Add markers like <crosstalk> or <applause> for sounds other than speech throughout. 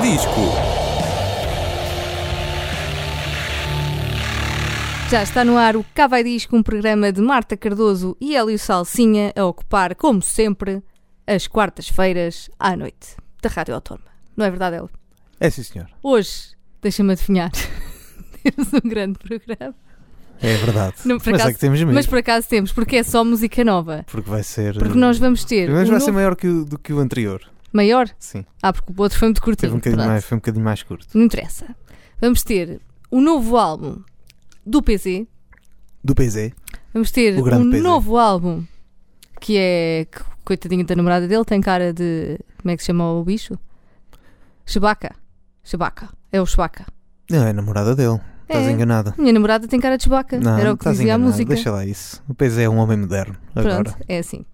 disco. Já está no ar o Cá Vai Disco, um programa de Marta Cardoso e Hélio Salsinha a ocupar, como sempre, as quartas-feiras à noite da Rádio Autónoma. Não é verdade, Hélio? É sim, senhor. Hoje, deixa-me adivinhar, <laughs> temos um grande programa. É verdade. Não, por mas acaso- é que temos mesmo. Mas por acaso temos, porque é só música nova. Porque vai ser. Porque nós vamos ter Mas um vai ser novo- maior que o, do que o anterior. Maior. Sim. Ah, porque o outro foi muito Teve curtinho. um bocadinho mais, foi um bocadinho mais curto. Não interessa. Vamos ter o novo álbum do PZ. Do PZ. Vamos ter O um PZ. novo álbum que é. que, coitadinho da namorada dele, tem cara de. Como é que se chama o bicho? Chewbacca. Chewbacca. É o Chewbacca. Não, é a namorada dele. Estás É. enganada. Minha namorada tem cara de Chewbacca. Não, Era o que dizia a enganada. música. Deixa lá isso. O PZ é um homem moderno. Agora. Pronto, é assim.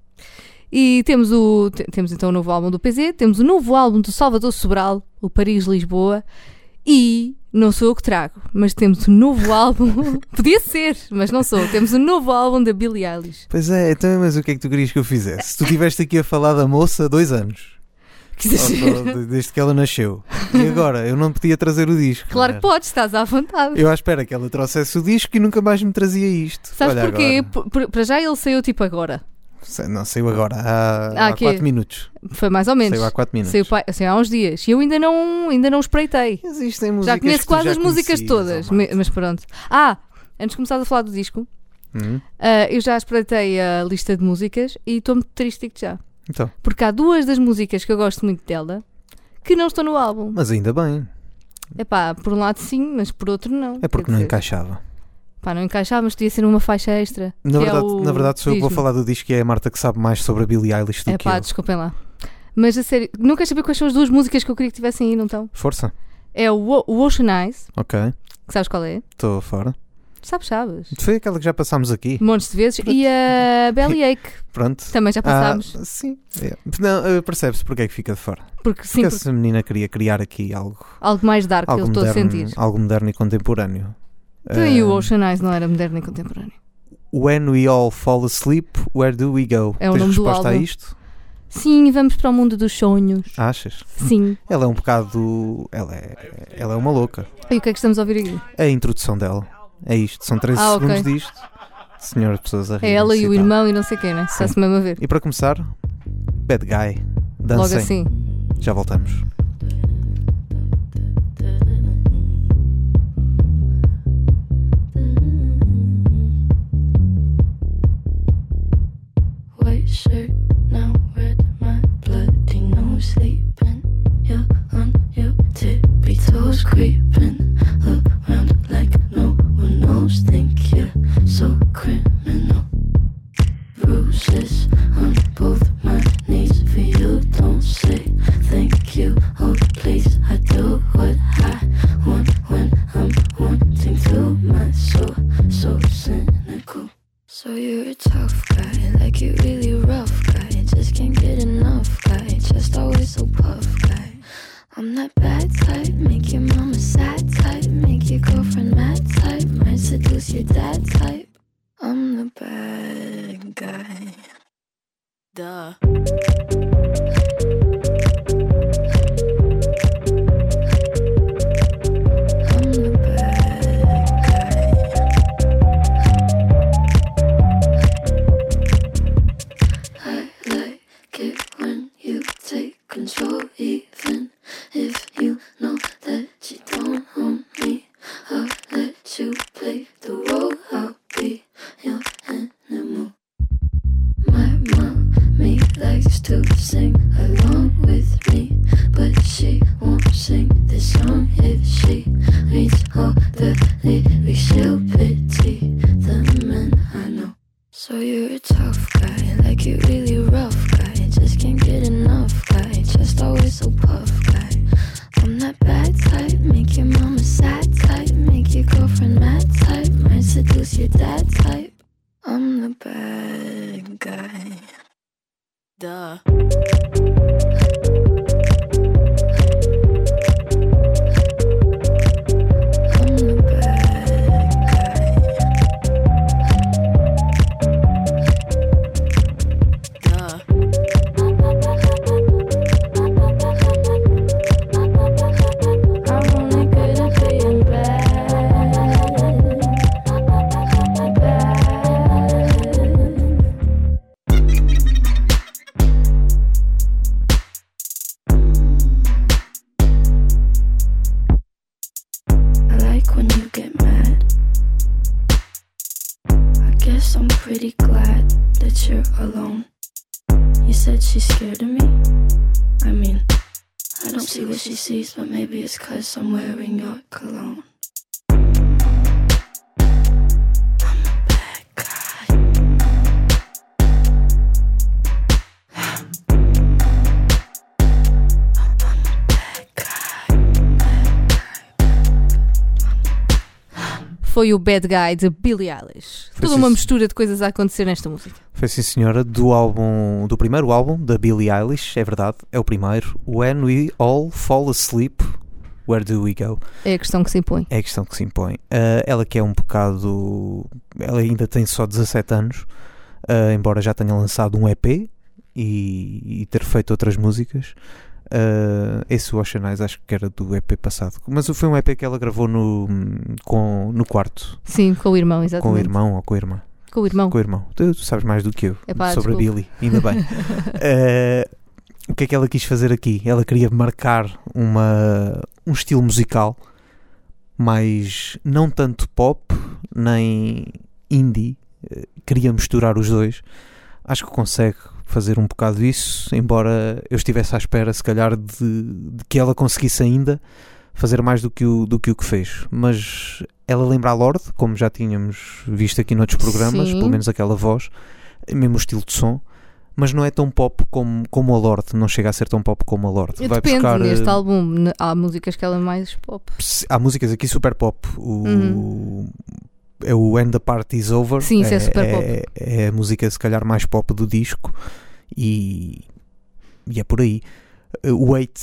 E temos, o, te- temos então o novo álbum do PZ, temos o novo álbum do Salvador Sobral, o Paris-Lisboa, e não sou eu que trago, mas temos o novo álbum, <laughs> podia ser, mas não sou, temos o novo álbum da Billie Eilish. Pois é, então, mas o que é que tu querias que eu fizesse? Tu estiveste aqui a falar da moça há dois anos. Que Desde que ela nasceu. E agora? Eu não podia trazer o disco. Claro que era? podes, estás à vontade. Eu à espera que ela trouxesse o disco e nunca mais me trazia isto. Sabes Olha porquê? para já ele saiu tipo agora, Não, saiu agora, há, há quê? 4 minutos. foi mais ou menos. Saiu há 4 minutos. Saiu, saiu há uns dias e eu ainda não, ainda não espreitei. Existem músicas Já conheço quase já as músicas todas, mas pronto. Ah, antes de começar a falar do disco, Hum, Ah, eu já espreitei a lista de músicas e estou muito triste já. Então, Porque há duas das músicas que eu gosto muito dela que não estão no álbum. mas ainda bem. Epá, por um lado sim, mas por outro não. É porque não dizer, encaixava. Pá, não encaixava, mas podia ser uma faixa extra. Na é verdade, o- na verdade sou eu que vou falar do disco e é a Marta que sabe mais sobre a Billie Eilish do É que pá, eu. desculpem lá. Mas a sério, não queres saber quais são as duas músicas que eu queria que tivessem aí, não estão? Força. É o, O- Ocean Eyes, Ok, que sabes qual é? estou fora. Sabes, sabes. Foi aquela que já passámos aqui. Montes de vezes. E a Bellyache, <laughs> Pronto. também já passámos. Ah, sim. é. Não, eh, percebe-se porque é que fica de fora. porque sim, Porque porque essa menina queria criar aqui algo, algo mais dark que eu algo, estou a sentir. algo moderno e contemporâneo. Então, e o Ocean Eyes não era moderno e contemporâneo? When we all fall asleep, where do we go? É o Tens nome do resposta a álbum. isto? Sim, vamos para o mundo dos sonhos. Achas? Sim. <laughs> Ela é um bocado. Ela é, ela é uma louca. E o que é que estamos a ouvir aqui? A introdução dela. É isto. São 13 Ah, ok. segundos disto. Senhor, pessoas a rir. É ela e o irmão e não sei quem, né? Está-se mesmo a ver. E para começar, Bad Guy. Logo Dancem. assim. Já voltamos. Creeping around like no one knows. Think you're so criminal. I'm wearing your cologne. I'm a bad guy. Foi o Bad Guy de Billie Eilish. Foi Toda sim, uma mistura de coisas a acontecer nesta música. Foi sim, senhora, do álbum, do primeiro álbum da Billie Eilish, é verdade, é o primeiro. When We All Fall Asleep, Where Do We Go? É a questão que se impõe. É a questão que se impõe. Ah, ela que é um bocado. Ela ainda tem só 17 anos, ah, embora já tenha lançado um EP e, e ter feito outras músicas. Ah, esse Ocean Eyes acho que era do EP passado. Mas foi um EP que ela gravou no, com, no quarto, Sim, com o irmão, exatamente. com o irmão ou com a irmã. Com o irmão. Com o irmão. Tu, tu sabes mais do que eu Epá, sobre a desculpa. Billy, ainda bem. Eh, <laughs> o que é que ela quis fazer aqui? Ela queria marcar uma, um estilo musical mais não tanto pop nem indie. Eh, Queria misturar os dois. Acho que consegue fazer um bocado isso, embora eu estivesse à espera, se calhar, de, de que ela conseguisse ainda fazer mais do que o, do que, o que fez. Mas ela lembra a Lorde, como já tínhamos visto aqui noutros programas, Sim. pelo menos aquela voz, mesmo o estilo de som. Mas não é tão pop como, como a Lorde, não chega a ser tão pop como a Lorde. Vai Depende, buscar, neste eh, álbum há músicas que ela é mais pop. há músicas aqui super pop. O, Uhum. É o End the Party's Over. Sim, isso é super pop. É, é a música, se calhar, mais pop do disco. E, e é por aí. Uh, O Wait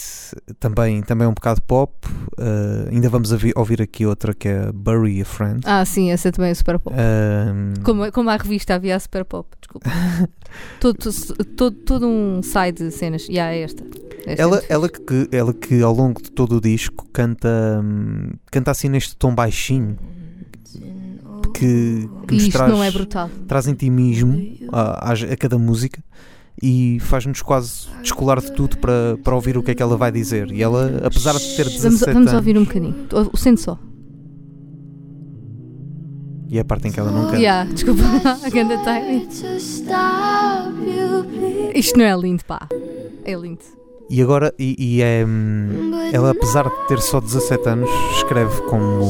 também, também é um bocado pop. Uh, ainda vamos ouvir aqui outra que é Bury a Friend. Ah, sim, essa também é super pop. Um, Como, como a revista havia a super pop, desculpa. <laughs> todo, todo, todo um side de cenas. E há esta. Esta é ela, ela, que, ela que ao longo de todo o disco canta, hum, canta assim neste tom baixinho que, que nos traz, não é brutal. traz intimismo a, a- a cada música e faz-nos quase descolar de tudo para, para ouvir o que é que ela vai dizer. E ela, apesar de ter 17 Vamos, vamos anos, ouvir um bocadinho. O- Sente só. e é a parte em que ela não canta. Yeah, desculpa, <laughs> a ganda timing. Please. Isto não é lindo, pá. É lindo. E agora, e, e é, hum, ela apesar de ter só 17 anos, escreve como,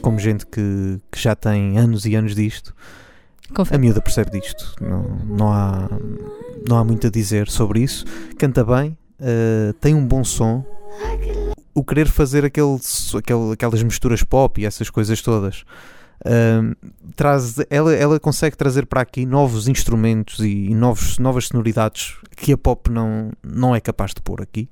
como gente que, que já tem anos e anos disto. A Confere. miúda percebe disto. Não, não, há, não há muito a dizer sobre isso. Canta bem, eh, tem um bom som. O querer fazer aquele, aquele- aquelas misturas pop e essas coisas todas. ahm, traz, ela, ela consegue trazer para aqui novos instrumentos e, e novos, novas sonoridades que a pop não, não é capaz de pôr aqui.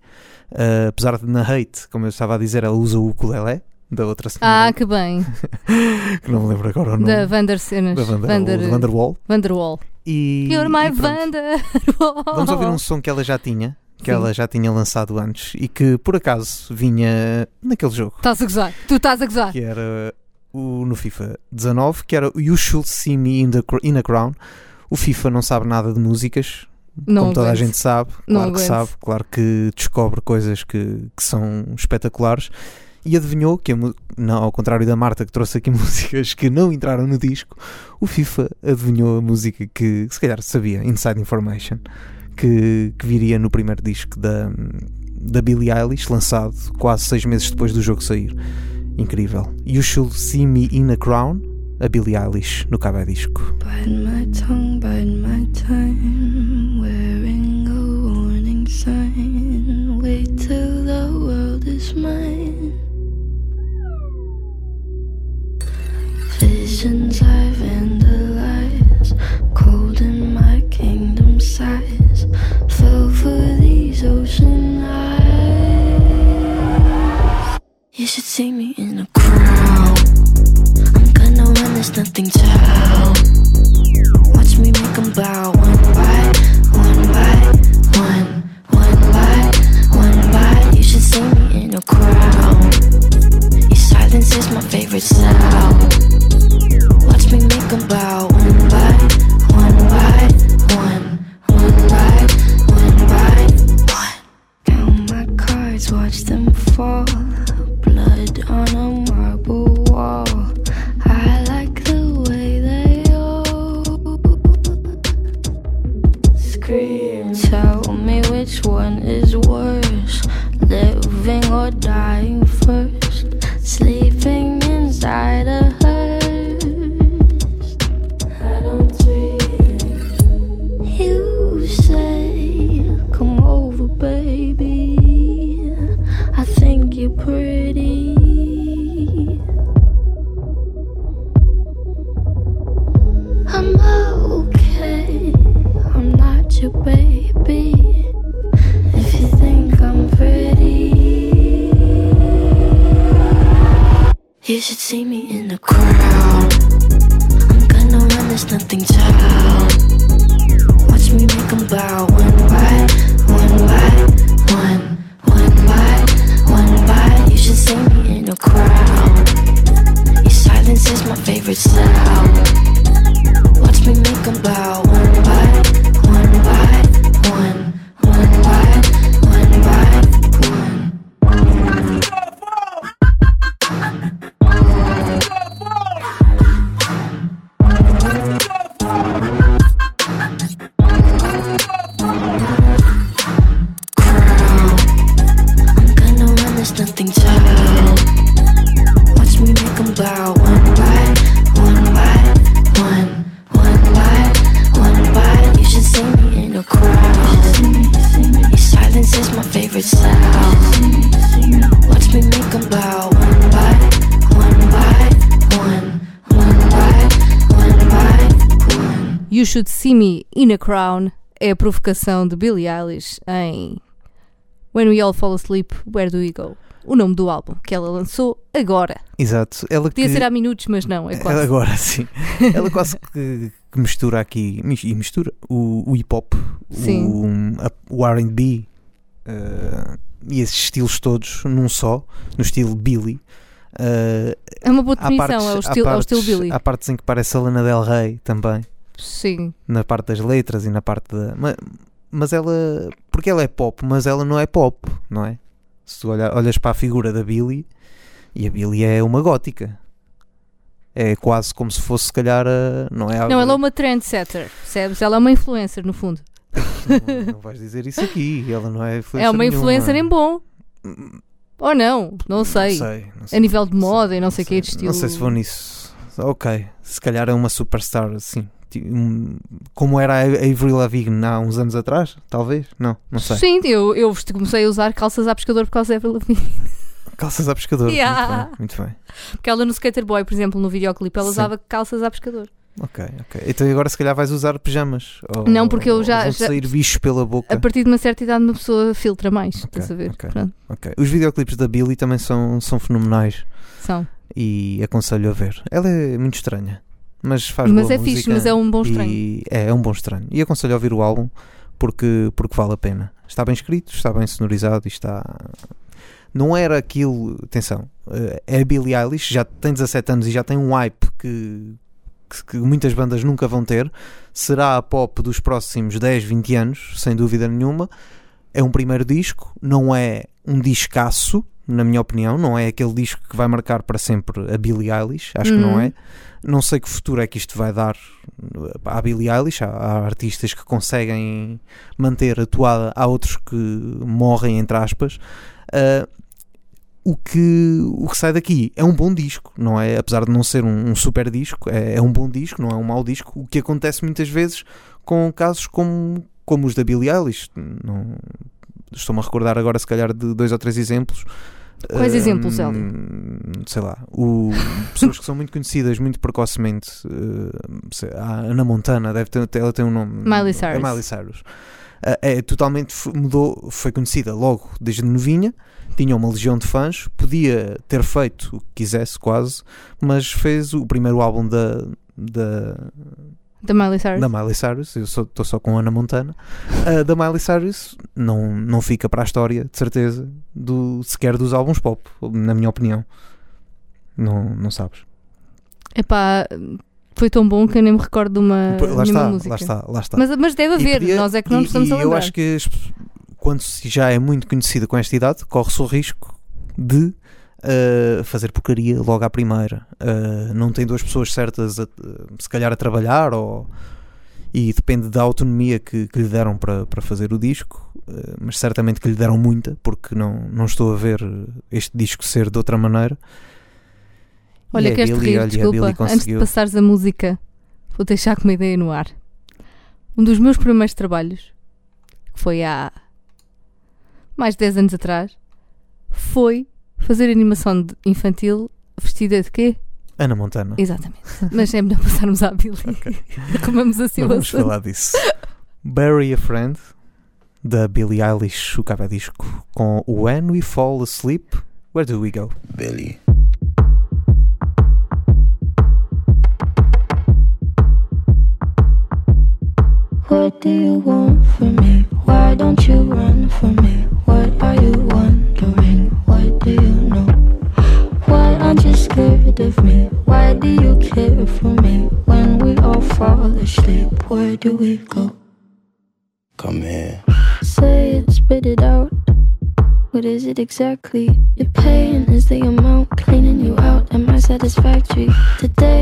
Ah, apesar de na Hate, como eu estava a dizer, ela usa o ukulele da outra senhora, Ah, que bem. <laughs> que não me lembro agora o nome. Da Vander Cenas. da Vander, Vander, Vanderwall. Vanderwall. E, You're my e. Vanderwall. Vamos ouvir um som que ela já tinha, que Sim. ela já tinha lançado antes e que por acaso vinha naquele jogo, Estás a gozar. Tu estás a gozar. que era o, no FIFA 19, que era You Should See Me in, the, in a Crown. O FIFA não sabe nada de músicas, Não como toda a gente sabe, Não claro que aguento. sabe, claro que descobre coisas que, que são espetaculares. E adivinhou que, não, ao contrário da Marta que trouxe aqui <laughs> músicas que não entraram no disco, o FIFA adivinhou a música que se calhar sabia, Inside Information, que, que viria no primeiro disco da, da Billie Eilish, lançado quase seis meses depois do jogo sair. Incrível. You Should See Me in a Crown, a Billie Eilish no Cabo Disco. Bite my tongue, bite my time. Visions I vandalize. Cold in my kingdom size. Fell for these ocean eyes. You should see me in a crowd. Crown é a provocação de Billie Eilish em When We All Fall Asleep, Where Do We Go? O nome do álbum que ela lançou agora. Exato. Ela que, Podia ser há minutos, mas não, é quase. <laughs> agora sim. <laughs> Ela quase que, que mistura aqui e mistura o, o hip hop, Sim. o, o RB eh, e esses estilos todos num só, no estilo Billy. Eh, É uma boa definição, partes- é o estilo, é o estilo partes- Billy. Há partes em que parece a Lana Del Rey também, Sim. na parte das letras e na parte da. ma- Mas, ela. Porque ela é pop, mas ela não é pop, não é? Se tu olha- olhas para a figura da Billy, e a Billy é uma gótica. É quase como se fosse, se calhar, não é? a- Não, ela é uma trendsetter, percebes? Ela é uma influencer, no fundo. não, não vais dizer isso aqui. Ela não é influencer é uma nenhuma. influencer em bom. Ou não, não sei. Não sei, não sei. A nível de moda e não sei o que, de estilo. Não sei se vou nisso. Ok, se calhar é uma superstar assim. Como era a Avril Lavigne há uns anos atrás, talvez? Não, não sei. Sim, eu, eu comecei a usar calças à pescador por causa da Avril Lavigne. <laughs> Calças a pescador. Yeah. Muito bem, muito bem. Porque ela no Skater Boy, por exemplo, no videoclipe, ela Sim. usava calças à pescador. Ok, ok. Então agora se calhar vais usar pijamas. Ou, Não, porque eu já- vão já- sair bichos pela boca. A partir de uma certa idade, uma pessoa filtra mais. Ok, estás a ver? ok. Pronto, Ok. Os videoclipes da Billy também são, são fenomenais são. E aconselho a ver. Ela é muito estranha, mas faz Mas boa é fixe, música mas é um bom estranho. E é, é um bom estranho. E aconselho a ouvir o álbum porque, porque vale a pena. Está bem escrito, está bem sonorizado e está. Não era aquilo. Atenção, eh, é a Billie Eilish, já tem 17 anos e já tem um hype que, que, que muitas bandas nunca vão ter. Será a pop dos próximos 10, 20 anos, sem dúvida nenhuma. É um primeiro disco, não é um discaço, na minha opinião. Não é aquele disco que vai marcar para sempre a Billie Eilish, acho que não Uhum. é. Não sei que futuro é que isto vai dar à Billie Eilish. Há, há artistas que conseguem manter a toada, há outros que morrem, entre aspas. Ah, o, que, o que sai daqui é um bom disco, não é? Apesar de não ser um, um super disco, é, é um bom disco, não é um mau disco. O que acontece muitas vezes com casos como, como os da Billie Eilish. Não, Estou-me a recordar agora, se calhar, de dois ou três exemplos. Quais Ah, exemplos, Hélio? Sei lá, o, pessoas que são muito conhecidas muito precocemente. sei- a Ana Montana, deve ter, ela tem um nome. Miley Cyrus. É Miley Cyrus. Ah, é totalmente mudou, foi conhecida logo desde novinha, tinha uma legião de fãs, podia ter feito o que quisesse quase, mas fez o primeiro álbum da, da, Da Miley Cyrus. da Miley Cyrus, eu estou só com Ana Montana, Ah, da Miley Cyrus não, não fica para a história, de certeza, do, sequer dos álbuns pop, na minha opinião. Não, não sabes. Epá, foi tão bom que eu nem me recordo de uma, lá está, música. lá está, lá está. Mas, mas deve haver, podia- nós é que não e, estamos e a lembrar. eu acho que quando se já é muito conhecida com esta idade, corre-se o risco de uh, fazer porcaria logo à primeira. Uh, não tem duas pessoas certas, a- se calhar, a trabalhar, ou, e depende da autonomia que, que lhe deram para, para fazer o disco, mas certamente que lhe deram muita, porque não, não estou a ver este disco ser de outra maneira. Olha, Billie- rir, olha, desculpa. Antes de passares a música, vou deixar com uma ideia no ar. Um dos meus primeiros trabalhos, que foi há mais de 10 anos atrás, foi fazer animação infantil vestida de quê? Ana Montana. Exatamente. Mas é melhor passarmos à Billy. <laughs> Comemos assim Não o vamos assunto. falar disso. Bury a Friend, da Billie Eilish, o capa disco, com When We Fall Asleep, Where Do We Go? Billy. What do you want from me? Why don't you run from me? What are you wondering? What do you know? Why aren't you scared of me? Why do you care for me? When we all fall asleep, where do we go? Come here. Say it, spit it out. What is it exactly? Your pain is the amount cleaning you out. Am I satisfactory? Today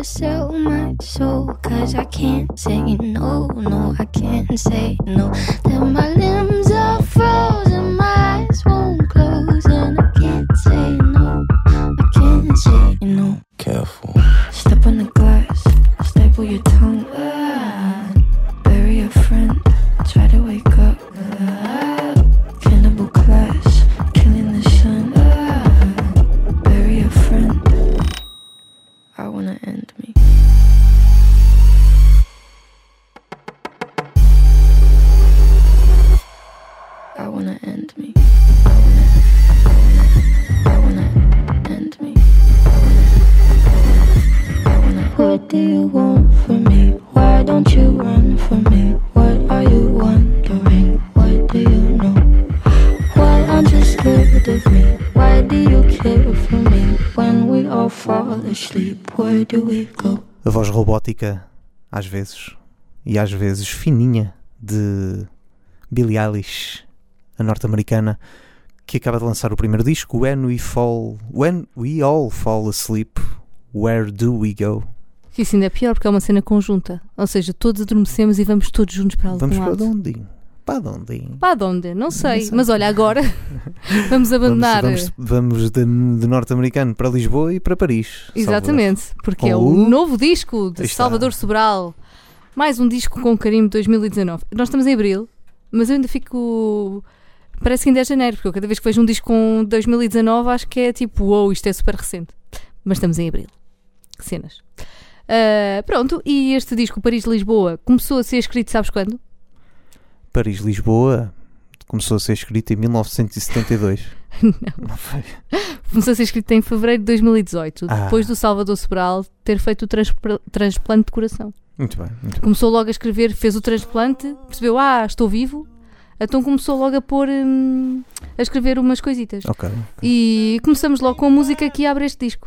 Gotta sell my soul. Cause I can't say no, no, I can't say no. Then my limbs às vezes, e às vezes fininha, de Billie Eilish, a norte-americana, que acaba de lançar o primeiro disco, When We Fall, When We All Fall Asleep, Where Do We Go? Que isso ainda é pior porque é uma cena conjunta. Ou seja, todos adormecemos e vamos todos juntos para algum Vamos para lado. onde? Para onde? Para onde? Não sei. sei. Mas olha, agora <laughs> vamos abandonar. Vamos, vamos, vamos de, de norte-americano para Lisboa e para Paris. Exatamente, porque é o novo disco de está. Salvador Sobral. Mais um disco com carimbo 2019. Nós estamos em abril, mas eu ainda fico. Parece que ainda é janeiro, porque eu cada vez que vejo um disco com 2019 acho que é tipo, uou, isto é super recente. Mas estamos em abril. Que cenas. Ah, pronto, e este disco Paris-Lisboa começou a ser escrito, sabes quando? Paris-Lisboa começou a ser escrito em 1972. <laughs> Não. Não foi? Começou a ser escrito em fevereiro de 2018, Ah. depois do Salvador Sobral ter feito o transpla- transplante de coração. Muito bem, muito bem. Começou logo a escrever, fez o transplante, percebeu, ah, estou vivo. Então começou logo a pôr, hum, a escrever umas coisitas. Ok. E começamos logo com a música que abre este disco,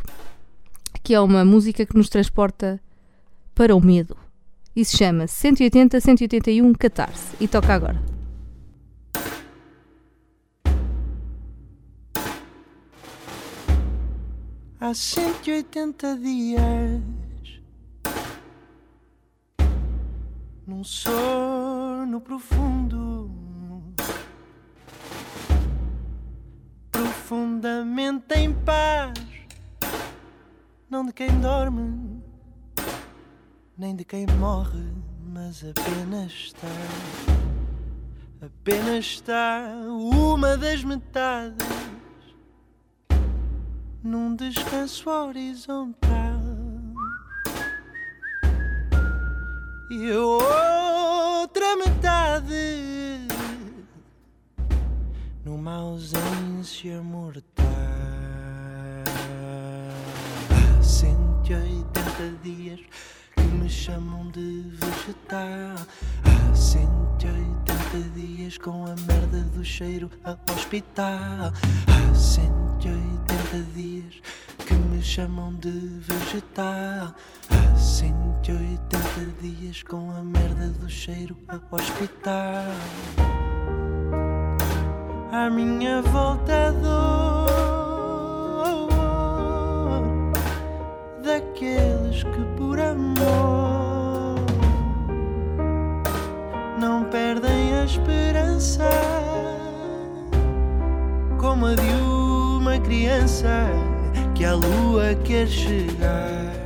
que é uma música que nos transporta para o medo. E se chama 180 181 Catarse. E toca agora. há 180 dias num sono profundo, profundamente em paz. não de quem dorme, nem de quem morre, mas apenas está. Apenas está uma das metades num descanso horizontal. E a outra metade numa ausência mortal. Há 180 dias me chamam de vegetal. Há 180 dias com a merda do cheiro a hospital. Há 180 dias que me chamam de vegetal. Há 180 dias com a merda do cheiro a hospital. À minha volta a dor daqueles que por amor não perdem a esperança como a de uma criança que à lua quer chegar.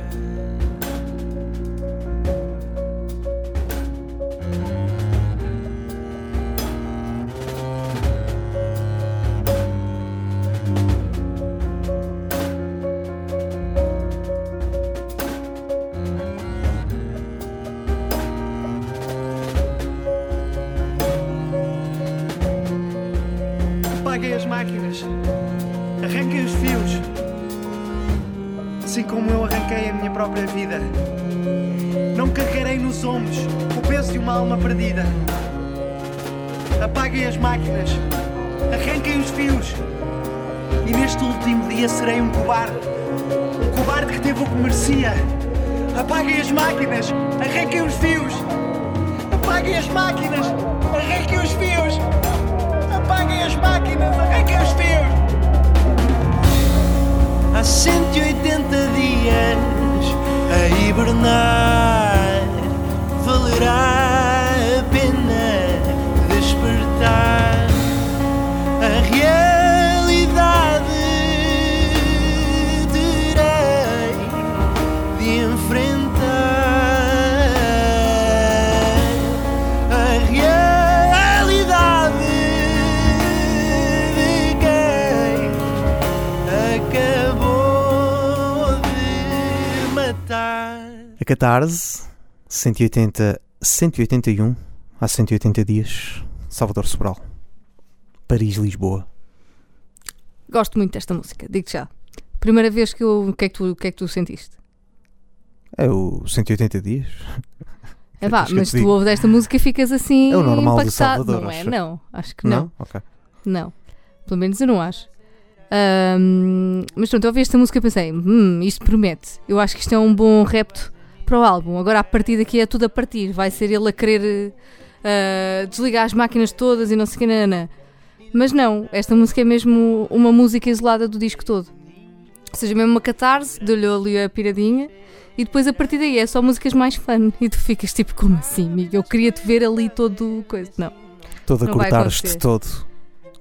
Ombros o peso de uma alma perdida. Apaguem as máquinas. Arranquem os fios. E neste último dia serei um cobarde. Um cobarde que teve o que merecia. Apaguem as máquinas. Arranquem os fios. Apaguem as máquinas. Arranquem os fios. Apaguem as máquinas, arranquem os fios! Há 180 dias a hibernar, valerá a pena despertar. A realidade terei de enfrentar. A realidade de quem acabou de matar. A Catarse, 180, 181, há 180 dias, Salvador Sobral. Paris, Lisboa. Gosto muito desta música, digo já. Primeira vez que eu. O que é que tu, o que é que tu sentiste? É o 180 dias. É <laughs> eu mas tu ouves esta música e ficas assim. É o normal do impactado. Salvador, Não é? acho. Não, acho que não. Ok. Não. Pelo menos eu não acho. Ahm, mas pronto, eu ouvi esta música e pensei, hum, isto promete. Eu acho que isto é um bom repto para o álbum. Agora a partir daqui é tudo a partir. Vai ser ele a querer eh, desligar as máquinas todas e não sei o que, nanana. Mas não, esta música é mesmo uma música isolada do disco todo. Ou seja, mesmo uma catarse, deu-lhe ali a piradinha. E depois a partir daí é só músicas mais fun. <laughs> E tu ficas tipo, como assim, amiga? Eu queria te ver ali todo coisa. Não. Todo a cortar-te todo.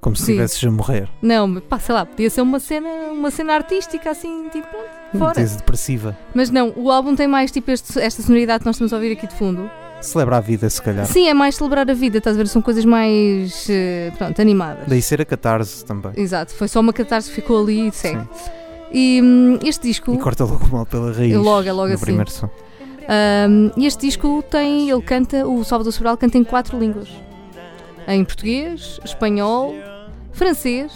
Como se Sim. estivesses a morrer. Não, mas pá, sei lá, podia ser uma cena, uma cena artística assim, tipo, pronto, fora. Diz depressiva. Mas não, o álbum tem mais tipo este- esta sonoridade que nós estamos a ouvir aqui de fundo. Celebra a vida, se calhar. Sim, é mais celebrar a vida, estás a ver? São coisas mais, eh, pronto, animadas. Daí ser a catarse também. Exato, foi só uma catarse que ficou ali e segue. Sim. E hum, este disco, E corta logo mal pela raiz. Logo, é logo assim. primeiro som. hum, este disco tem, ele canta, o Salvador Sobral canta em quatro línguas. Em português, espanhol, francês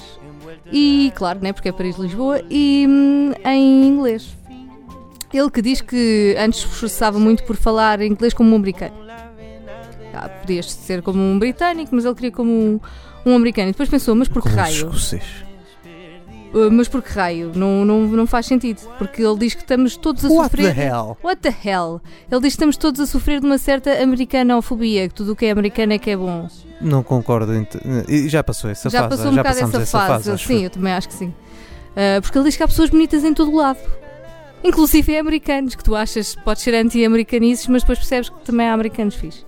e, claro, né, porque é Paris-Lisboa, e hum, em inglês. Ele que diz que antes se esforçava muito por falar inglês como um americano. Ah, podias ser como um britânico, mas ele queria como um, um americano. E depois pensou, mas por que raio? Uh, mas por que raio? Não, não, não faz sentido. Porque ele diz que estamos todos a What sofrer. the hell? What the hell? Ele diz que estamos todos a sofrer de uma certa americanofobia, que tudo o que é americano é que é bom. Não concordo. E Já passou essa já fase. passou um já bocado essa fase. acho sim, eu. também acho que sim. Uh, porque ele diz que há pessoas bonitas em todo o lado. Inclusive americanos, que tu achas podes ser anti-americanices, mas depois percebes que também há americanos fixe.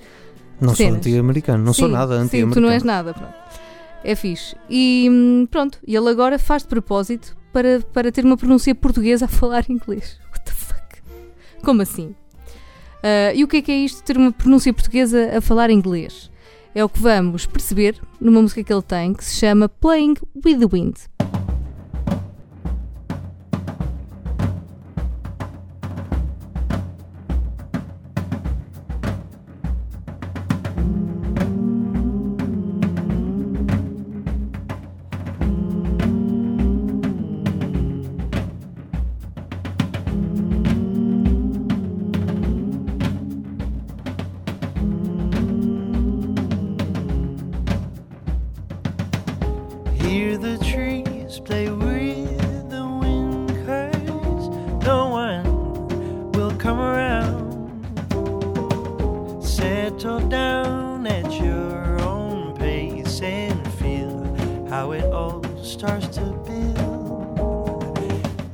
Não sou cenas. anti-americano. Não sou Sim, nada Sim, anti-americano. tu não és nada, pronto. É fixe. E hum, pronto, e ele agora faz de propósito para, para ter uma pronúncia portuguesa a falar inglês. <laughs> What Como assim? Ah, e o que é que é isto ter uma pronúncia portuguesa a falar inglês? É o que vamos perceber numa música que ele tem que se chama Playing with the Wind. Settle down at your own pace and feel how it all starts to build.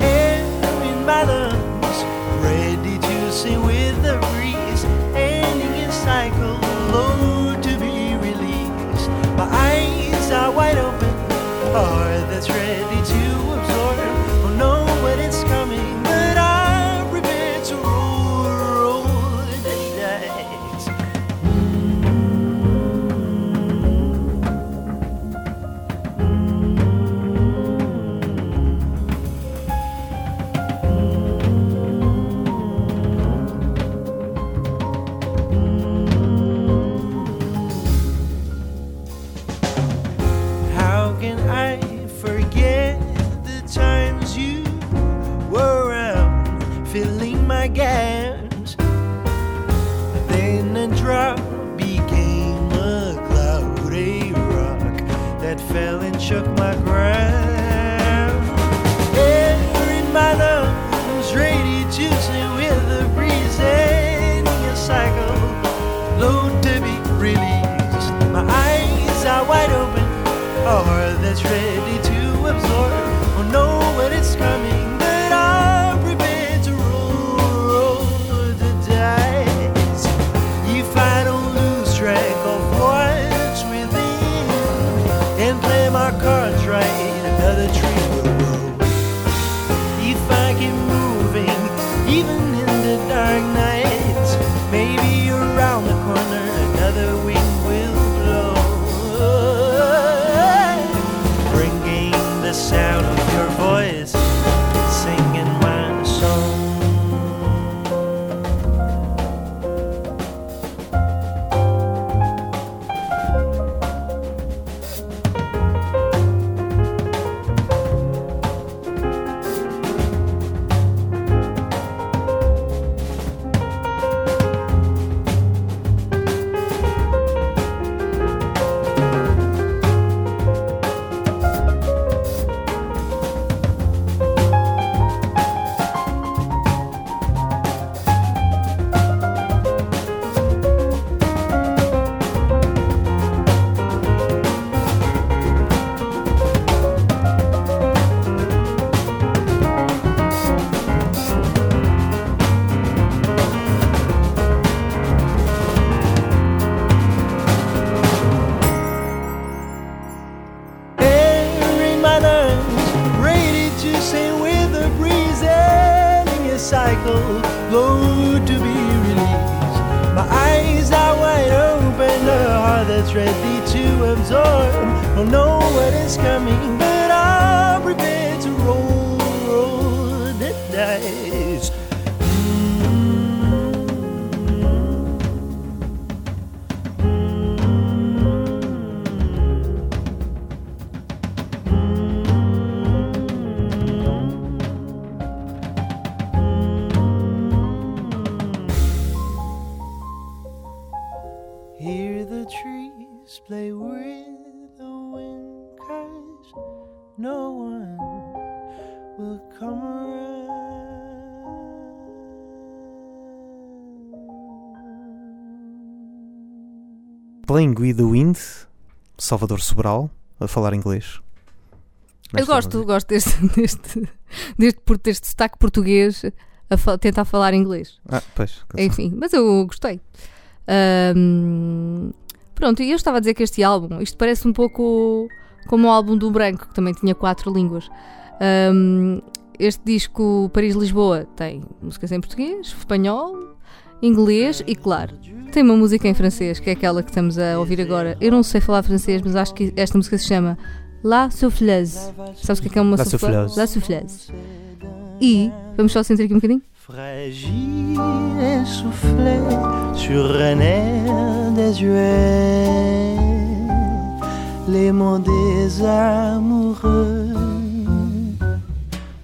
Air in my lungs, ready to sing with the breeze, ending its cycle, low to be released. My eyes are wide open heart Playing with the Wind, Salvador Sobral, a falar inglês. Eu gosto, gosto deste, <laughs> deste, deste, deste sotaque português a fa- tentar falar inglês. Ah, pois. Enfim, mas eu gostei. Ahm, pronto, e eu estava a dizer que este álbum, isto parece um pouco como o álbum do Branco, que também tinha quatro línguas. Ahm, este disco Paris-Lisboa tem músicas em português, espanhol, inglês e, claro, tem uma música em francês, que é aquela que estamos a ouvir agora. Eu não sei falar francês, mas acho que esta música se chama La Souffleuse. Sabes o que é, que é uma La souffleuse? Souffleuse. La Souffleuse. E, vamos só sentir aqui um bocadinho? Fragile et soufflé sur un air désuet, les mots des amoureux.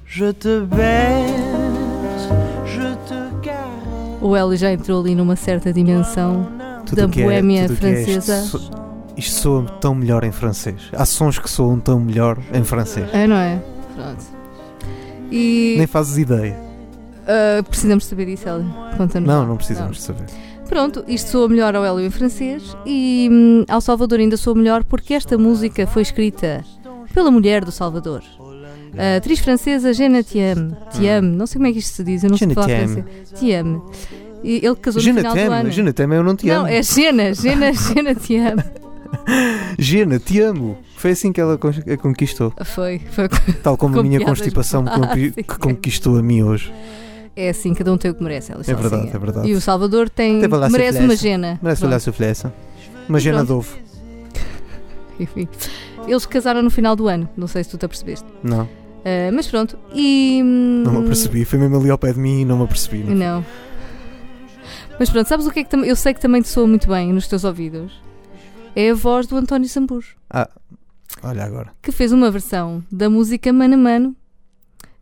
Je te caresse. O Hélio já entrou ali numa certa dimensão. Tudo Da que é- que é isto francesa. so- Isto soa tão melhor em francês. Há sons que soam tão melhor em francês. É, não é? Pronto. E Nem fazes ideia. ah, precisamos saber isso, Hélio. Conta-nos. Não, não precisamos de saber. Pronto, isto soa melhor ao Hélio em francês e hum, ao Salvador ainda soa melhor porque esta música foi escrita pela mulher do Salvador. A atriz francesa Jeanne Thiam. Thiam, não sei como é que isto se diz, eu não sei Jeanne falar Thiam. francês. Thiam. E ele casou no Gina final do te ano. te amo, eu não te não, amo. é Gena, Gena, Gena <laughs> Thiam. Gina, te amo. Foi assim que ela a conquistou. Foi, foi. Tal como Com a minha constipação me conqui- <laughs> que conquistou a mim hoje. É assim, cada um tem o que merece, Hélio. É só verdade, assim é verdade. E o Salvador tem, merece uma Gena. Merece olhar a soufflesse. Uma Pronto. de ovo. <laughs> Enfim. Eles casaram no final do ano, não sei se tu te apercebeste. Não, Ah, mas pronto, e. hum, não me apercebi. Foi mesmo ali ao pé de mim e não me apercebi. não. Não. Mas pronto, sabes o que é que também. Eu sei que também te soa muito bem nos teus ouvidos. É a voz do António Sambujo, Ah, olha agora. que fez uma versão da música Mano a Mano,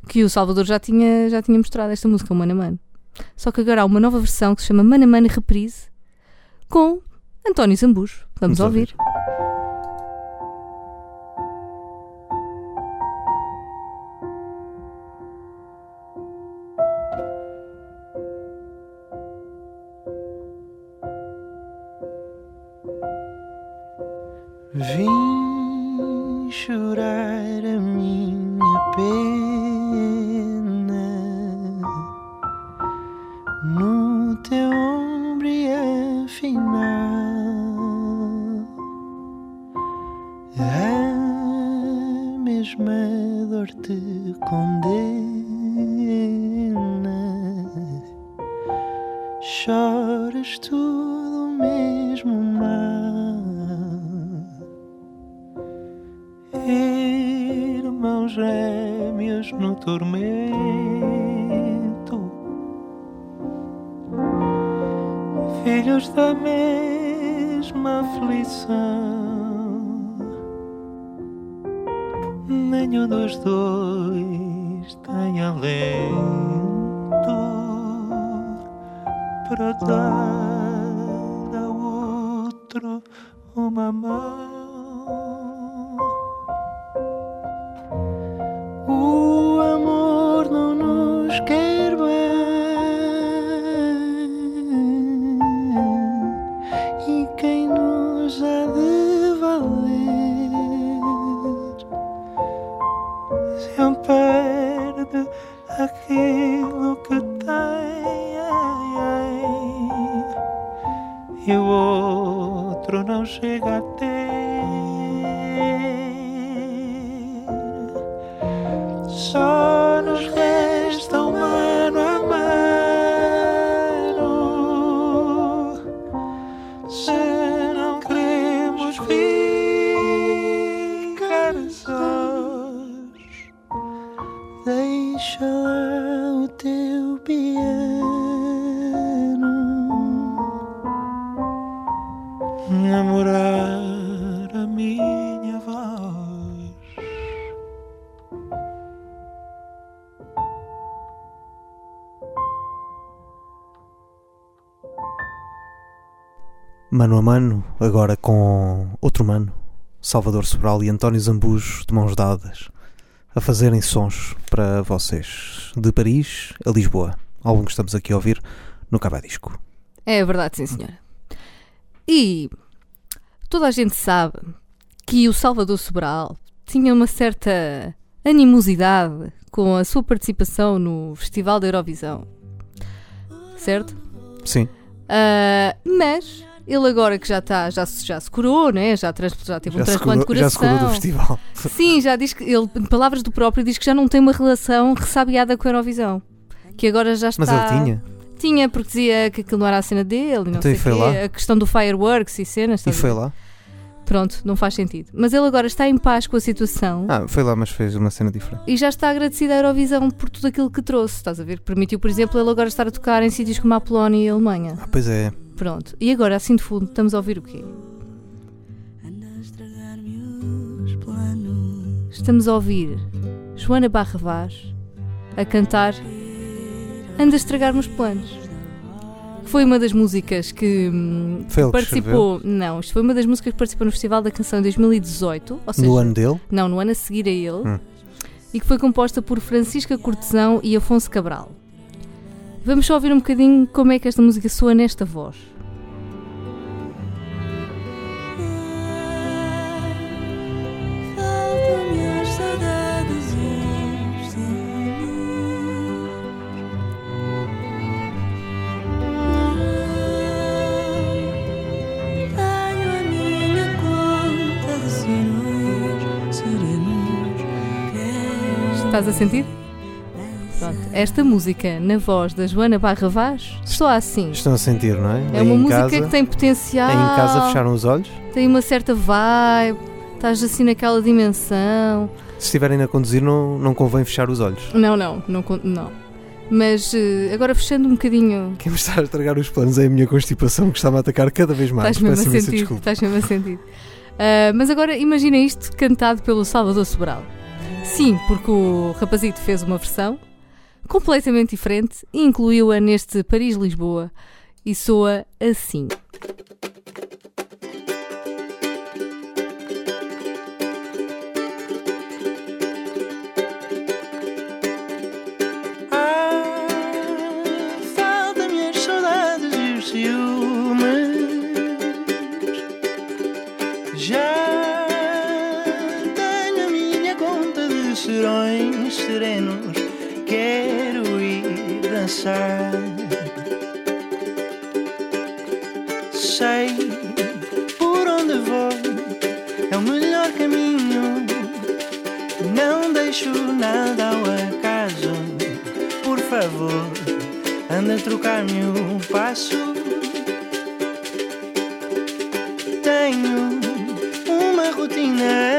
que o Salvador já tinha, já tinha mostrado esta música, o Mano a Mano. Só que agora há uma nova versão que se chama Mano a Mano Reprise com António Zambujo. Vamos, Vamos ouvir. Vim chorar a minha pena no teu ombro e afinal a mesma dor te condena. Choras tudo o mesmo mal. Gêmeos no tormento, filhos da mesma aflição. Nenhum dos dois tem alento para dar Mano a mano, agora com outro mano, Salvador Sobral e António Zambujo de mãos dadas, a fazerem sons para vocês, de Paris a Lisboa. Álbum que estamos aqui a ouvir no Cavadisco. É verdade, sim, senhora. E toda a gente sabe que o Salvador Sobral tinha uma certa animosidade com a sua participação no Festival da Eurovisão. Certo? Sim, Ah, mas Ele agora que já está, já, se- já se curou, né? já, trans- já teve um Já se, transplante curou, de já se curou do coração. festival. Sim, já diz que ele, em palavras do próprio, diz que já não tem uma relação ressabiada com a Eurovisão. Que agora já está. Mas ele tinha. Tinha, porque dizia que aquilo não era a cena dele, não Então sei foi quê. lá? A questão do fireworks e cenas. E foi lá. Pronto, não faz sentido. Mas ele agora está em paz com a situação Ah, foi lá, mas fez uma cena diferente. e já está agradecido à Eurovisão por tudo aquilo que trouxe. Estás a ver? Permitiu, por exemplo, ele agora estar a tocar em sítios como a Polónia e a Alemanha. Ah, pois é. Pronto. E agora, assim de fundo, estamos a ouvir o quê? Estamos a ouvir Joana Barra Vaz a cantar Anda a estragar-me os planos. Foi uma das músicas que hum, ele que participou. Não, isto foi uma das músicas que participou no Festival da Canção em 2018. Ou seja, No ano dele. não, no ano a seguir a ele. Hum. E que foi composta por Francisca Cortesão e Afonso Cabral. Vamos só ouvir um bocadinho como é que esta música soa nesta voz. Estás a sentir? Pronto. Esta música, na voz da Joana Barra Vaz, soa assim. Estão a sentir, não é? É Aí uma em música casa, que tem potencial. Aí em casa fecharam os olhos. Tem uma certa vibe. Estás assim naquela dimensão. Se estiverem a conduzir, não, não convém fechar os olhos. Não, não, não. não. Mas eh, agora fechando um bocadinho. Quem me está a estragar os planos é a minha constipação que está-me a atacar cada vez mais. Estás mesmo a Peço imensa sentir. Estás mesmo a sentir. Ah, mas agora imagina isto cantado pelo Salvador Sobral. Sim, porque o rapazito fez uma versão completamente diferente e incluiu-a neste Paris-Lisboa e soa assim. Sei por onde vou, é o melhor caminho. Não deixo nada ao acaso. Por favor, anda a trocar-me o passo. Tenho uma rotina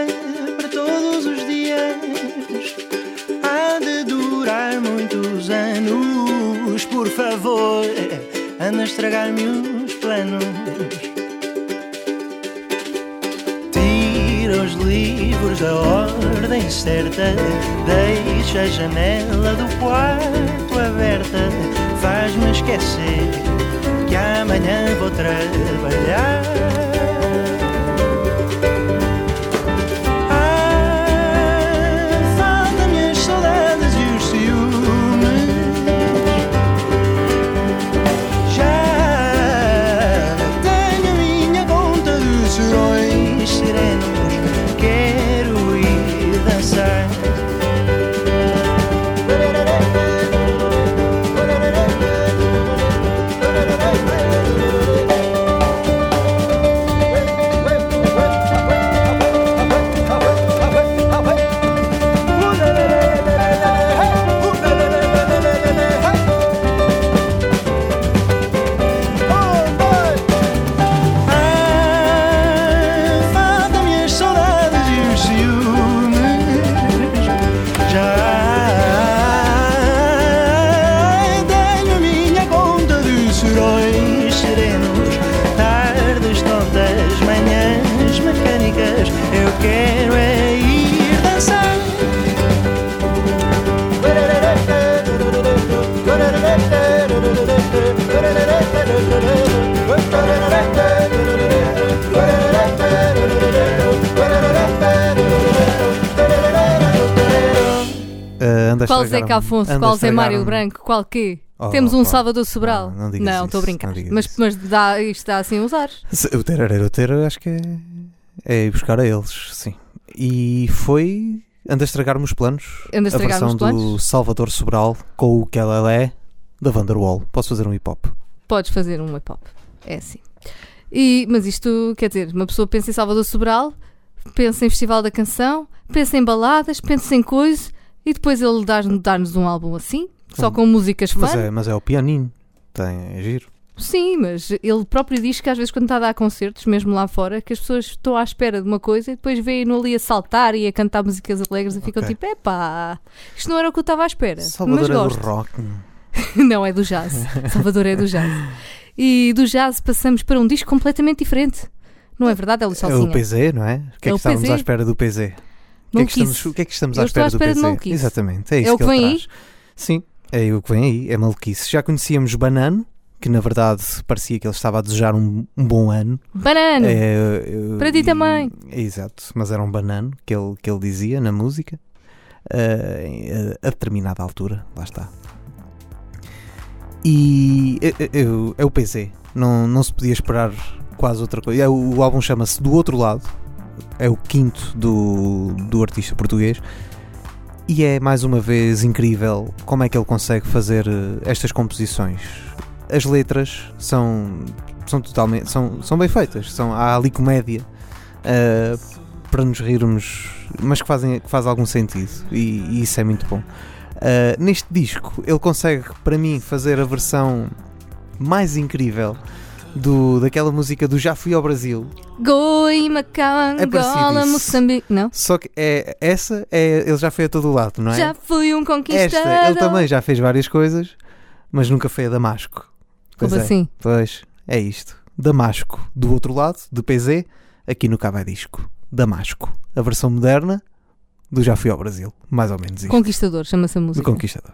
Favor, anda a estragar-me os planos. Tira os livros da ordem certa, deixa a janela do quarto aberta, faz-me esquecer que amanhã vou trabalhar. Qual Zeca Afonso? a Qual Zé Mário. Branco? Qual quê? Oh, Temos um pá. Salvador Sobral? Não, não estou a brincar. Mas, isso. mas dá, isto dá assim a usar. O Terareiro Tera acho que é, é ir buscar a eles, sim. E foi. Anda a estragar-me os planos. Anda a estragar-me versão os planos? do Salvador Sobral com o que ela é da Vanderwall. Posso fazer um hip hop? Podes fazer um hip hop. É assim. E, mas isto, quer dizer, uma pessoa pensa em Salvador Sobral, pensa em Festival da Canção, pensa em baladas, pensa em coisas, e depois ele dá- dá-nos um álbum assim, só Hum. com músicas fã. Mas é, mas é o pianinho. Tem, é giro. Sim, mas ele próprio diz que às vezes quando está a dar concertos, mesmo lá fora, que as pessoas estão à espera de uma coisa e depois veem-no ali a saltar e a cantar músicas alegres e ficam Ok. tipo, epá, isto não era o que eu estava à espera. Salvador mas é gosto. do rock. <laughs> não, é do jazz. <laughs> Salvador é do jazz. E do jazz passamos para um disco completamente diferente. Não é verdade, é o É o? PZ, não é? O que é, É que o estamos PZ. à espera do PZ? O que, é que estamos, o que é que estamos Eu à estou à espera espera de do PZ? maluquice. Exatamente, é isso É o que ele vem aí? traz. Sim, é o que vem aí, é maluquice. Já conhecíamos Banano, que na verdade parecia que ele estava a desejar um, um bom ano. Banano! É, Para ti também. É, Exato, mas era um banano que ele, que ele dizia na música eh, a determinada altura, lá está. E é, é- é o- é o PZ, não, não se podia esperar quase outra coisa. É, o, o álbum chama-se Do Outro Lado, é o quinto do, do artista português. E é mais uma vez incrível como é que ele consegue fazer eh, estas composições. As letras são, são totalmente são, são bem feitas, são, há ali comédia eh, para nos rirmos, mas que, fazem, que faz algum sentido e, e isso é muito bom. Eh, neste disco ele consegue para mim fazer a versão mais incrível do, daquela música do Já Fui ao Brasil. Goi, Macau, É Angola, isso. Moçambique. Não? Só que é, essa é, ele já foi a todo lado, não é? Já fui um conquistador. Esta, ele também já fez várias coisas, mas nunca foi a Damasco. Pois Como é. assim? Pois, é isto. Damasco, do outro lado, do PZ, aqui no Cava Disco. Damasco, a versão moderna do Já Fui ao Brasil. Mais ou menos isto. Conquistador, chama-se a do música. Conquistador.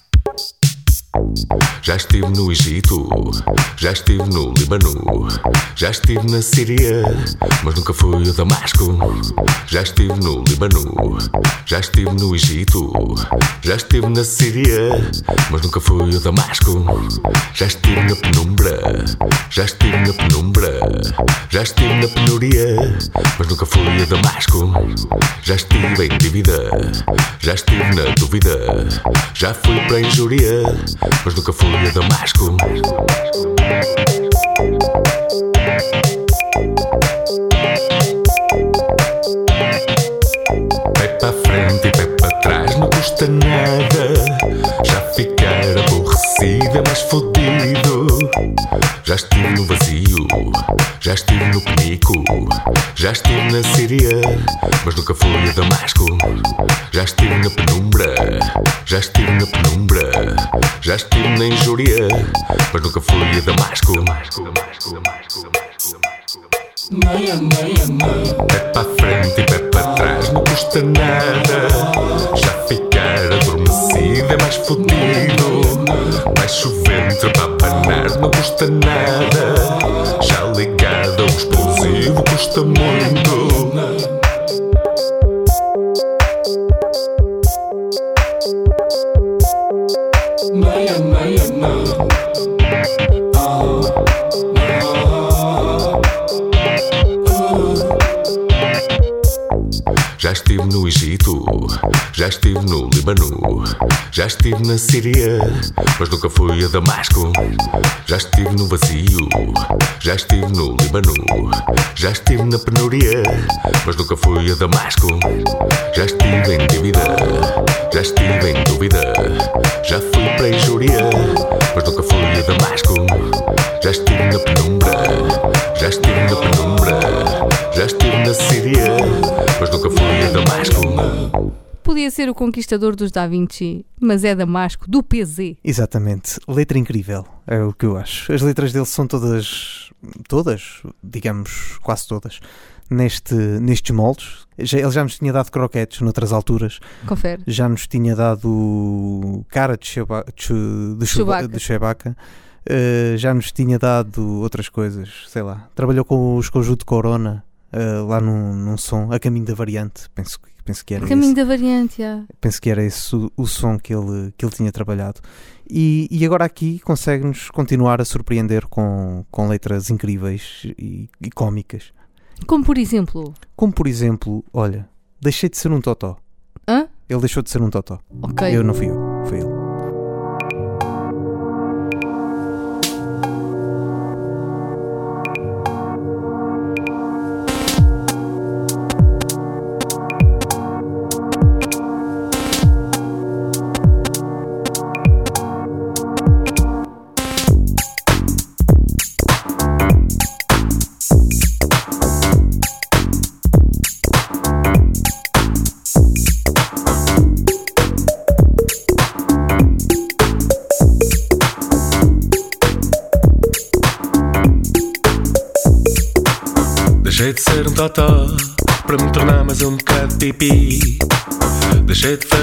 Já estive no Egito, já estive no Líbano, já estive na Síria, mas nunca fui a Damasco. Já estive no Líbano, já estive no Egito, já estive na Síria, mas nunca fui a Damasco. Já estive na penumbra, já estive na penumbra, já estive na penúria, mas nunca fui a Damasco. Já estive em dívida, já estive na dúvida, já fui para a injúria, mas nunca fui a Damasco. Pé para frente e pé para trás não custa nada. Já ficar aborrecido é mais fodido. Já estive no vazio, já estive no penico, já estive na Síria, mas nunca fui a Damasco. Já estive na penumbra, já estive na penumbra, já estive na injúria, mas nunca fui a Damasco. Pé para frente e pé para trás não custa nada. Já ficar adormecido é mais fodido. Baixo o ventre para abanar não custa nada. Já ligado a um explosivo custa muito. Estive no Líbano, já estive na Síria, mas nunca fui a Damasco. Já estive no vazio, já estive no Líbano, já estive na penúria, mas nunca fui a Damasco. Já estive em dívida, já estive em dúvida, já fui para a injúria, mas nunca fui a Damasco. Já estive na penumbra, já estive na penumbra, já estive na Síria, mas nunca fui a Damasco. Podia ser o Conquistador dos Da Vinci, mas é Damasco, do PZ. Exatamente, letra incrível, é o que eu acho. As letras dele são todas, todas, digamos, quase todas, neste, nestes moldes. Já, ele já nos tinha dado croquetes noutras alturas, Confere. já nos tinha dado cara de, Chew- de, Chewba- Chewbacca. de Chewbacca, eh, já nos tinha dado outras coisas, sei lá. Trabalhou com os conjunto Corona, eh, lá num, num som, a caminho da variante, penso, que- penso que era Caminho esse. da variante, já. Penso que era esse o, o som que ele, que ele tinha trabalhado. E, e agora aqui consegue-nos continuar a surpreender com, com letras incríveis e, e cómicas. Como por exemplo. Como por exemplo, olha, deixei de ser um totó. Hã? Ele deixou de ser um totó. Ok. Eu não fui eu. Foi ele.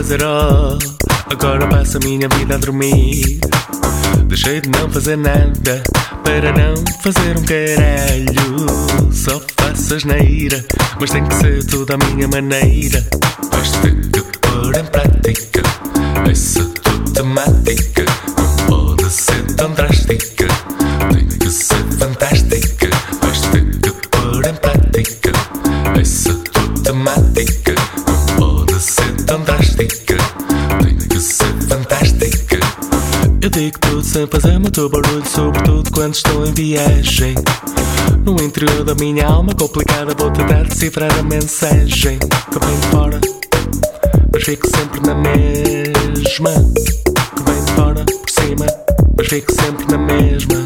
Fazer ó, agora passo a minha vida a dormir. Deixei de não fazer nada para não fazer um caralho. Só faço asneira, mas tem que ser tudo à minha maneira. Ter que pôr em prática sem fazer muito barulho, sobretudo quando estou em viagem. No interior da minha alma complicada, vou tentar decifrar a mensagem que vem de fora, mas fico sempre na mesma. Que vem de fora por cima, mas fico sempre na mesma.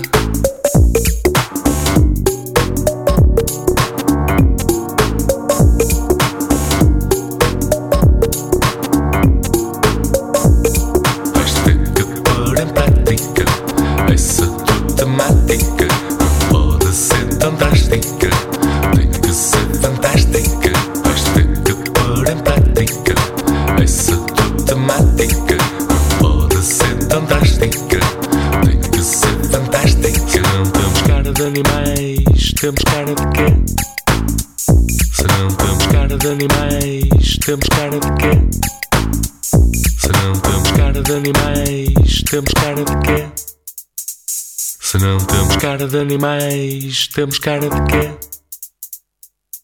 Cara de animais, temos cara de quê?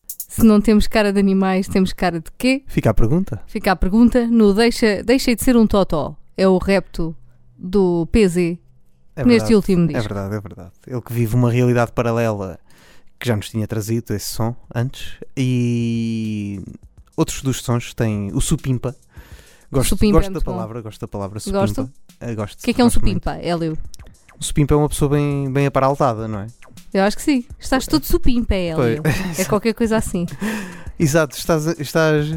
Se não temos cara de animais, temos cara de quê? Fica a pergunta. Fica a pergunta no Deixa, Deixei de Ser um Totó. É o repto do PZ É neste verdade. último disco. É verdade, é verdade. Ele que vive uma realidade paralela que já nos tinha trazido esse som antes. E outros dos sons têm o supimpa. Gosto, Supimpa é gosto da muito bom. palavra, gosto da palavra supimpa. Gosto. Eh, gosto. O que é que é um supimpa, Hélio? O supimpa é uma pessoa bem, bem aparaltada, não é? Eu acho que sim. Estás todo supimpa, Hélio. É qualquer coisa assim. <laughs> Exato, estás, estás,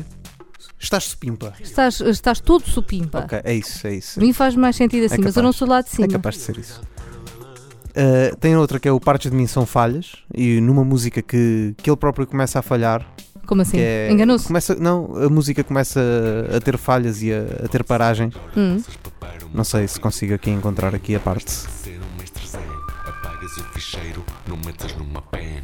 estás supimpa. Estás, estás todo supimpa. Ok, é isso, é isso. A mim faz mais sentido assim, É mas eu não sou lá de cima. É capaz de ser isso. Uh, tem outra que é o Partes de Mim São Falhas, e numa música que, que ele próprio começa a falhar. Como assim? é- Enganou-se? Começa, não, a música começa a ter falhas e a, a ter paragens. Hum. Não sei se consigo aqui encontrar aqui a parte. Apagas o ficheiro, não metas numa pen.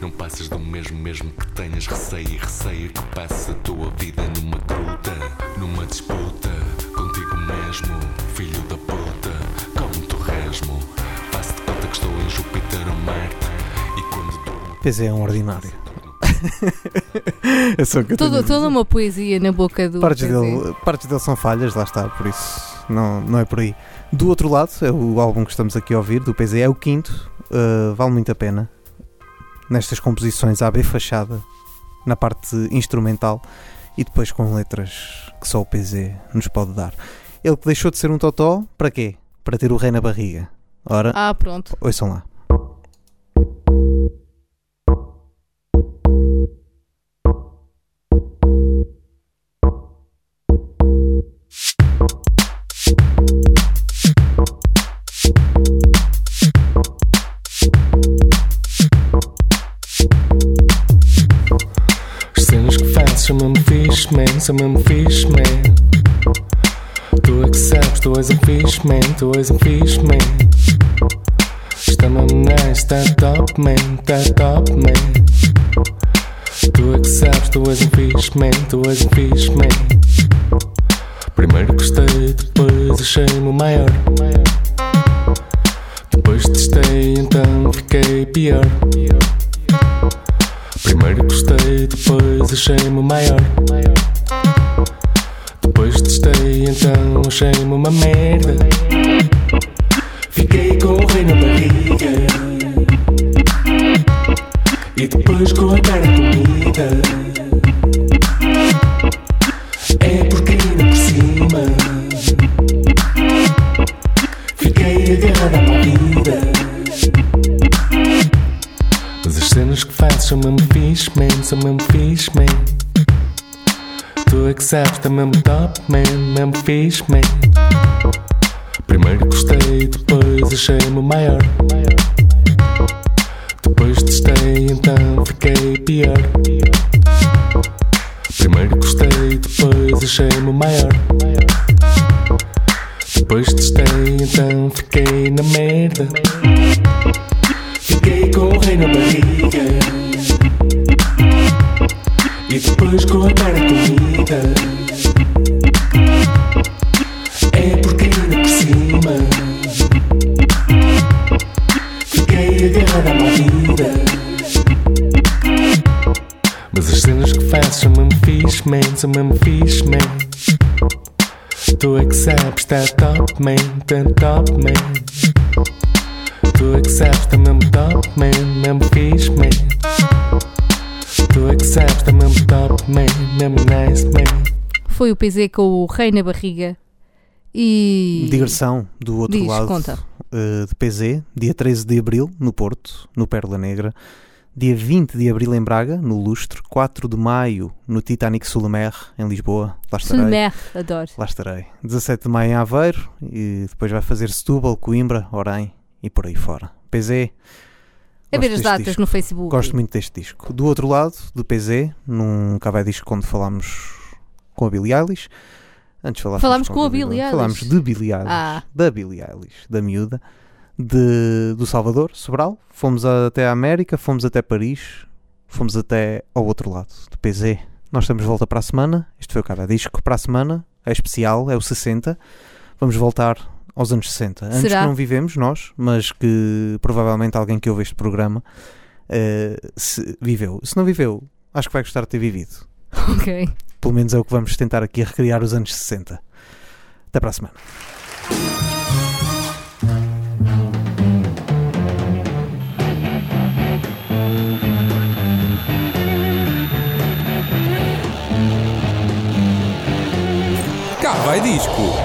Não passas do mesmo, mesmo que tenhas receio e receio que passe a tua vida numa gruta, numa disputa contigo mesmo, filho da puta, com torresmo. Faço de conta que estou em Júpiter ou Marte e quando durmo. Pois é, um ordinário. <laughs> Toda, dizer. toda uma poesia na boca do. partes, dele, partes dele são falhas, lá está, por isso não, não é por aí. Do outro lado, é o álbum que estamos aqui a ouvir, do PZ, é o quinto, uh, vale muito a pena. Nestas composições AB fachada, na parte instrumental e depois com letras que só o PZ nos pode dar. Ele que deixou de ser um totó, para quê? Para ter o rei na barriga. Ora, Ah, pronto. ouçam lá. Man, são mesmo fixe, man. Tu é que sabes, tu és um fixe, man, tu és um fixe, man. Está mesmo nice, está top, man, está top, man. Tu é que sabes, tu és um fixe, man, tu és um fixe, man. Primeiro gostei, depois achei-me o maior. Depois testei, então fiquei pior. Primeiro gostei, depois achei-me maior. Testei, então achei-me uma merda. Fiquei com o rei na barriga. E depois com a cara comida. Mesmo faço são mesmo fixe, man, são mesmo fixe, man. Tu é que sabes, tá top, man, tá top, man. Tu é que sabes, tá mesmo top, man, mesmo fixe, man. Tu é que sabes, tá mesmo top, man, mesmo nice, man. Foi o PZ com o rei na barriga. E. Digressão do outro Diz, lado conta. eh, de PZ, dia 13 de Abril, no Porto, no Perla Negra. Dia 20 de Abril em Braga, no Lustre. 4 de Maio no Titanic Sulamer, em Lisboa. Lá estarei. Sumer, adoro. Lá estarei. 17 de Maio em Aveiro e depois vai fazer Setúbal, Coimbra, Orem e por aí fora. PZ. A ver as datas disco. no Facebook. Gosto muito deste disco. Do outro lado, do PZ, num café disco onde falámos com a Billie Eilish. Antes falávamos, Falámos com a Billie Eilish. Falámos de Billie Eilish. Ah. Da Billie Eilish, da miúda. De, do Salvador, Sobral. Fomos até a América, fomos até Paris. Fomos até ao outro lado, do PZ. Nós estamos de volta para a semana. Este foi o café disco. Para a semana é especial, é o 60. Vamos voltar aos anos 60. Antes Será? que não vivemos nós, mas que provavelmente alguém que ouve este programa eh, se viveu. Se não viveu, acho que vai gostar de ter vivido. Ok. Pelo menos é o que vamos tentar aqui recriar os anos 60. Até para a semana. Vai disco.